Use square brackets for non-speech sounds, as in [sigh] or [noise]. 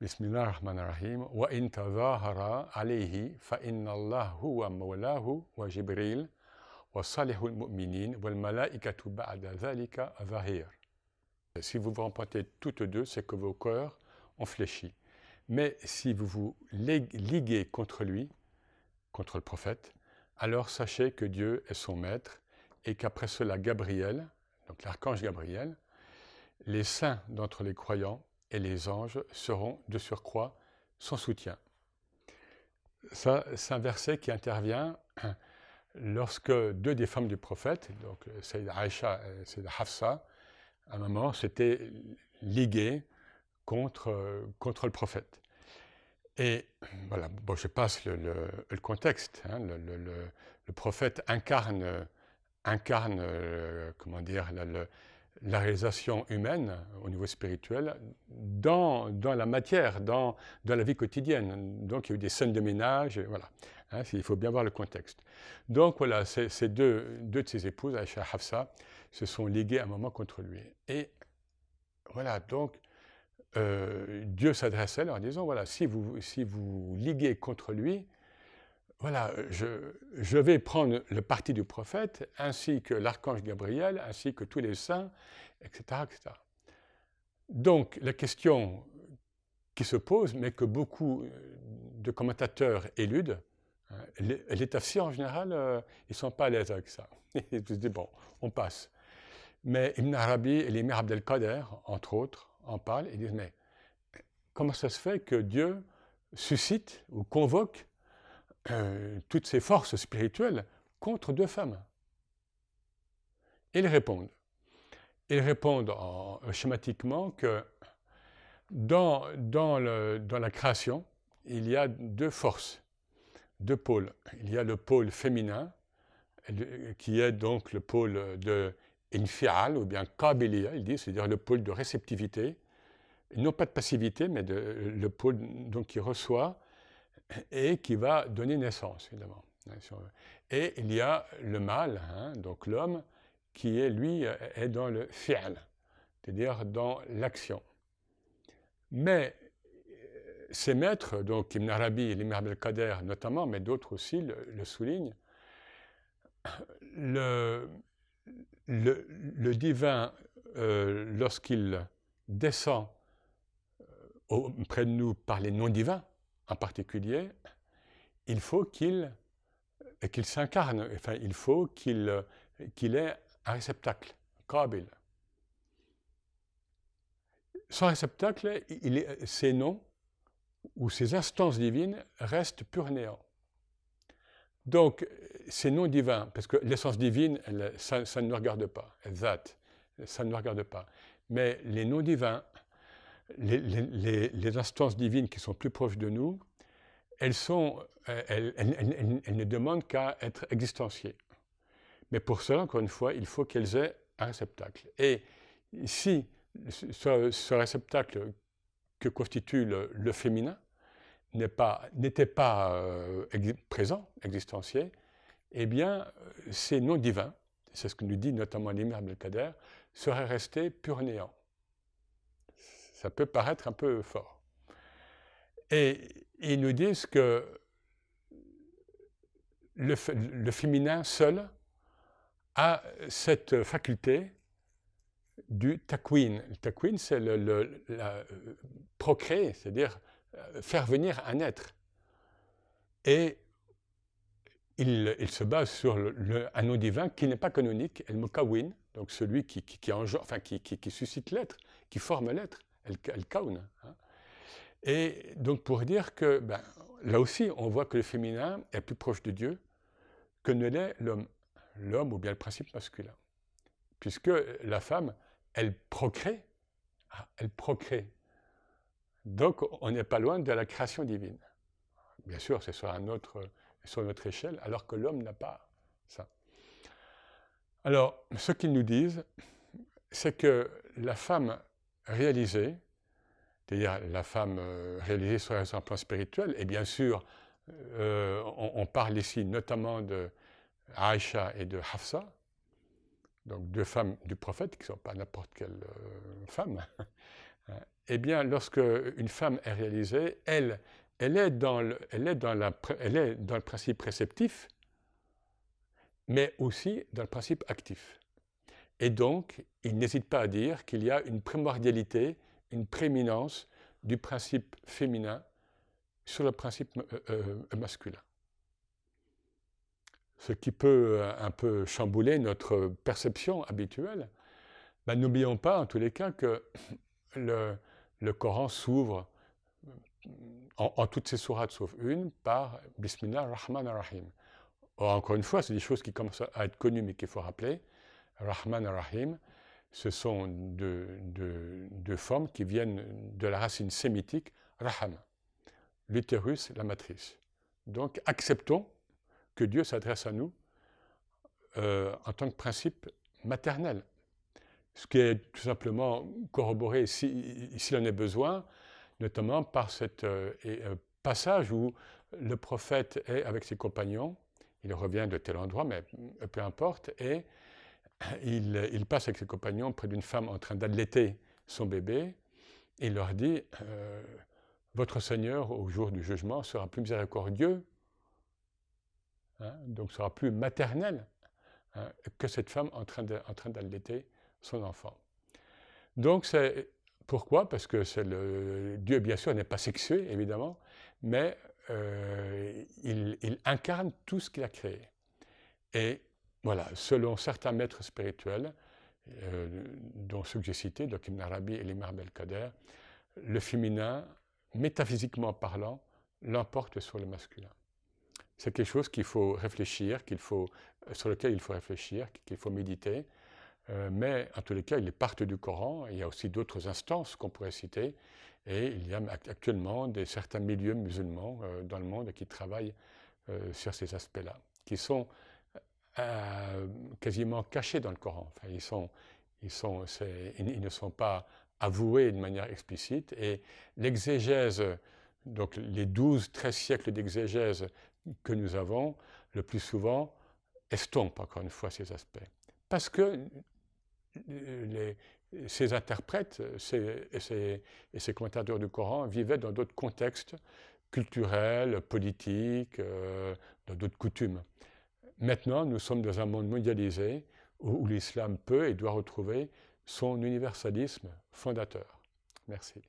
بسم الله الرحمن الرحيم وإن تظاهر عليه فإن الله هو مولاه وجبريل وصالح المؤمنين والملائكة بعد ذلك ظهير Si vous vous remportez toutes deux, c'est que vos cœurs ont fléchi. Mais si vous vous liguez contre lui, contre le prophète, alors sachez que Dieu est son maître et qu'après cela, Gabriel, donc l'archange Gabriel, les saints d'entre les croyants et les anges seront de surcroît son soutien. Ça, c'est un verset qui intervient [clears throat] lorsque deux des femmes du prophète, donc c'est Aïcha et c'est Hafsa, à un moment s'étaient liguées contre, contre le prophète. Et voilà, bon, je passe le, contexte. Hein, le, le, prophète incarne, incarne euh, comment dire, la réalisation humaine au niveau spirituel dans, dans la matière, dans, dans, la vie quotidienne. Donc il y a eu des scènes de ménage, voilà. Hein, il faut bien voir le contexte. Donc voilà, ces deux, de ses épouses, Aïcha Hafsa, se sont liguées à un moment contre lui. Et voilà, donc euh, Dieu s'adresse à elles en disant, voilà, si vous, si vous liguez contre lui, voilà, je, vais prendre le parti du prophète, ainsi que l'archange Gabriel, ainsi que tous les saints, etc., etc. Donc, la question qui se pose, mais que beaucoup de commentateurs éludent, hein, les en général, euh, ils ne sont pas à l'aise avec ça. [laughs] Ils se disent, bon, on passe. Mais Ibn Arabi et l'émir Abdelkader, entre autres, en parlent et disent, mais comment ça se fait que Dieu suscite ou convoque euh, toutes ces forces spirituelles contre deux femmes Ils répondent. Ils répondent en, schématiquement que dans, dans, la création, il y a deux forces, deux pôles. Il y a le pôle féminin, qui est donc le pôle de infial ou bien kabiliya, il dit, c'est-à-dire le pôle de réceptivité, non pas de passivité, mais le pôle donc, qui reçoit et qui va donner naissance, évidemment. Et il y a le mâle, hein, donc l'homme, qui est, lui, est dans le fi'al, c'est-à-dire dans l'action. Mais ces maîtres, donc Ibn Arabi l'Imam al-Qader notamment, mais d'autres aussi le, soulignent, le, le, divin, euh, lorsqu'il descend auprès de nous par les non-divins en particulier, il faut qu'il qu'il s'incarne, enfin, il faut qu'il qu'il ait un réceptacle, Kabil. Sans réceptacle, il est, ces noms ou ces instances divines restent pur néant. Donc, ces noms divins, parce que l'essence divine, ça, ne nous regarde pas, Zat, ça ne nous regarde pas. Mais les noms divins, les, instances divines qui sont plus proches de nous, elles, sont, elles, ne demandent qu'à être existenciées. Mais pour cela, encore une fois, il faut qu'elles aient un réceptacle. Et si ce, réceptacle que constitue le, féminin n'était pas, euh, présent, existencié, eh bien, ces noms divins, c'est ce que nous dit notamment l'Imam Abdelkader, seraient restés pur néant. Ça peut paraître un peu fort. Et ils nous disent que le, féminin seul a cette faculté du takwin. Le takwin, c'est le, la, procréer, c'est-à-dire euh, faire venir un être. Et il, se base sur un nom divin qui n'est pas canonique, El Mukawin, donc celui qui suscite l'être, qui forme l'être el, kaun. Hein. Et donc pour dire que ben, là aussi, on voit que le féminin est plus proche de Dieu que ne l'est l'homme. L'homme ou bien le principe masculin. Puisque la femme, elle procrée. Ah, elle procrée. Donc on n'est pas loin de la création divine. Bien sûr, c'est sur, un autre, sur notre échelle, alors que l'homme n'a pas ça. Alors, ce qu'ils nous disent, c'est que la femme réalisée, c'est-à-dire la femme euh, réalisée sur un plan spirituel, et bien sûr, euh, on, parle ici notamment de Aïcha et de Hafsa, donc deux femmes du prophète qui ne sont pas n'importe quelle euh, femme. [laughs] Eh bien, lorsque une femme est réalisée, elle, est dans le, elle est dans le principe réceptif, mais aussi dans le principe actif. Et donc, il n'hésite pas à dire qu'il y a une primordialité, une prééminence du principe féminin sur le principe euh, euh, masculin. Ce qui peut euh, un peu chambouler notre perception habituelle. Ben, n'oublions pas, en tous les cas, que [coughs] le, Coran s'ouvre en, toutes ses sourates sauf une par Bismillah ar-Rahman ar-Rahim. Encore une fois, c'est des choses qui commencent à être connues mais qu'il faut rappeler. Rahman ar-Rahim, ce sont deux, formes qui viennent de la racine sémitique Raham, l'utérus, la matrice. Donc acceptons que Dieu s'adresse à nous euh, en tant que principe maternel, ce qui est tout simplement corroboré s'il si, en est besoin, notamment par ce euh, euh, passage où le prophète est avec ses compagnons, il revient de tel endroit, mais peu importe, et il, passe avec ses compagnons près d'une femme en train d'allaiter son bébé, et il leur dit, euh, votre Seigneur, au jour du jugement, sera plus miséricordieux, hein, donc sera plus maternel hein, que cette femme en train d'allaiter son enfant. Donc c'est pourquoi? Parce que le, Dieu, bien sûr, n'est pas sexué, évidemment, mais euh, il, il, incarne tout ce qu'il a créé. Et voilà, selon certains maîtres spirituels, euh, dont ceux que j'ai cités, donc Ibn Arabi et l'Imam Belkader, le féminin, métaphysiquement parlant, l'emporte sur le masculin. C'est quelque chose qu'il faut réfléchir, qu'il faut, sur lequel il faut réfléchir, qu'il faut méditer. Euh, mais en tous les cas, il est part du Coran. Il y a aussi d'autres instances qu'on pourrait citer. Et il y a actuellement des, certains milieux musulmans euh, dans le monde qui travaillent sur ces aspects-là, qui sont euh, quasiment cachés dans le Coran. Enfin, ils, ne sont pas avoués de manière explicite. Et l'exégèse, donc les 12-13 siècles d'exégèse que nous avons, le plus souvent, estompent encore une fois ces aspects. Parce que ces interprètes ces, et, ces, commentateurs du Coran vivaient dans d'autres contextes culturels, politiques, euh, dans d'autres coutumes. Maintenant, nous sommes dans un monde mondialisé où, l'islam peut et doit retrouver son universalisme fondateur. Merci.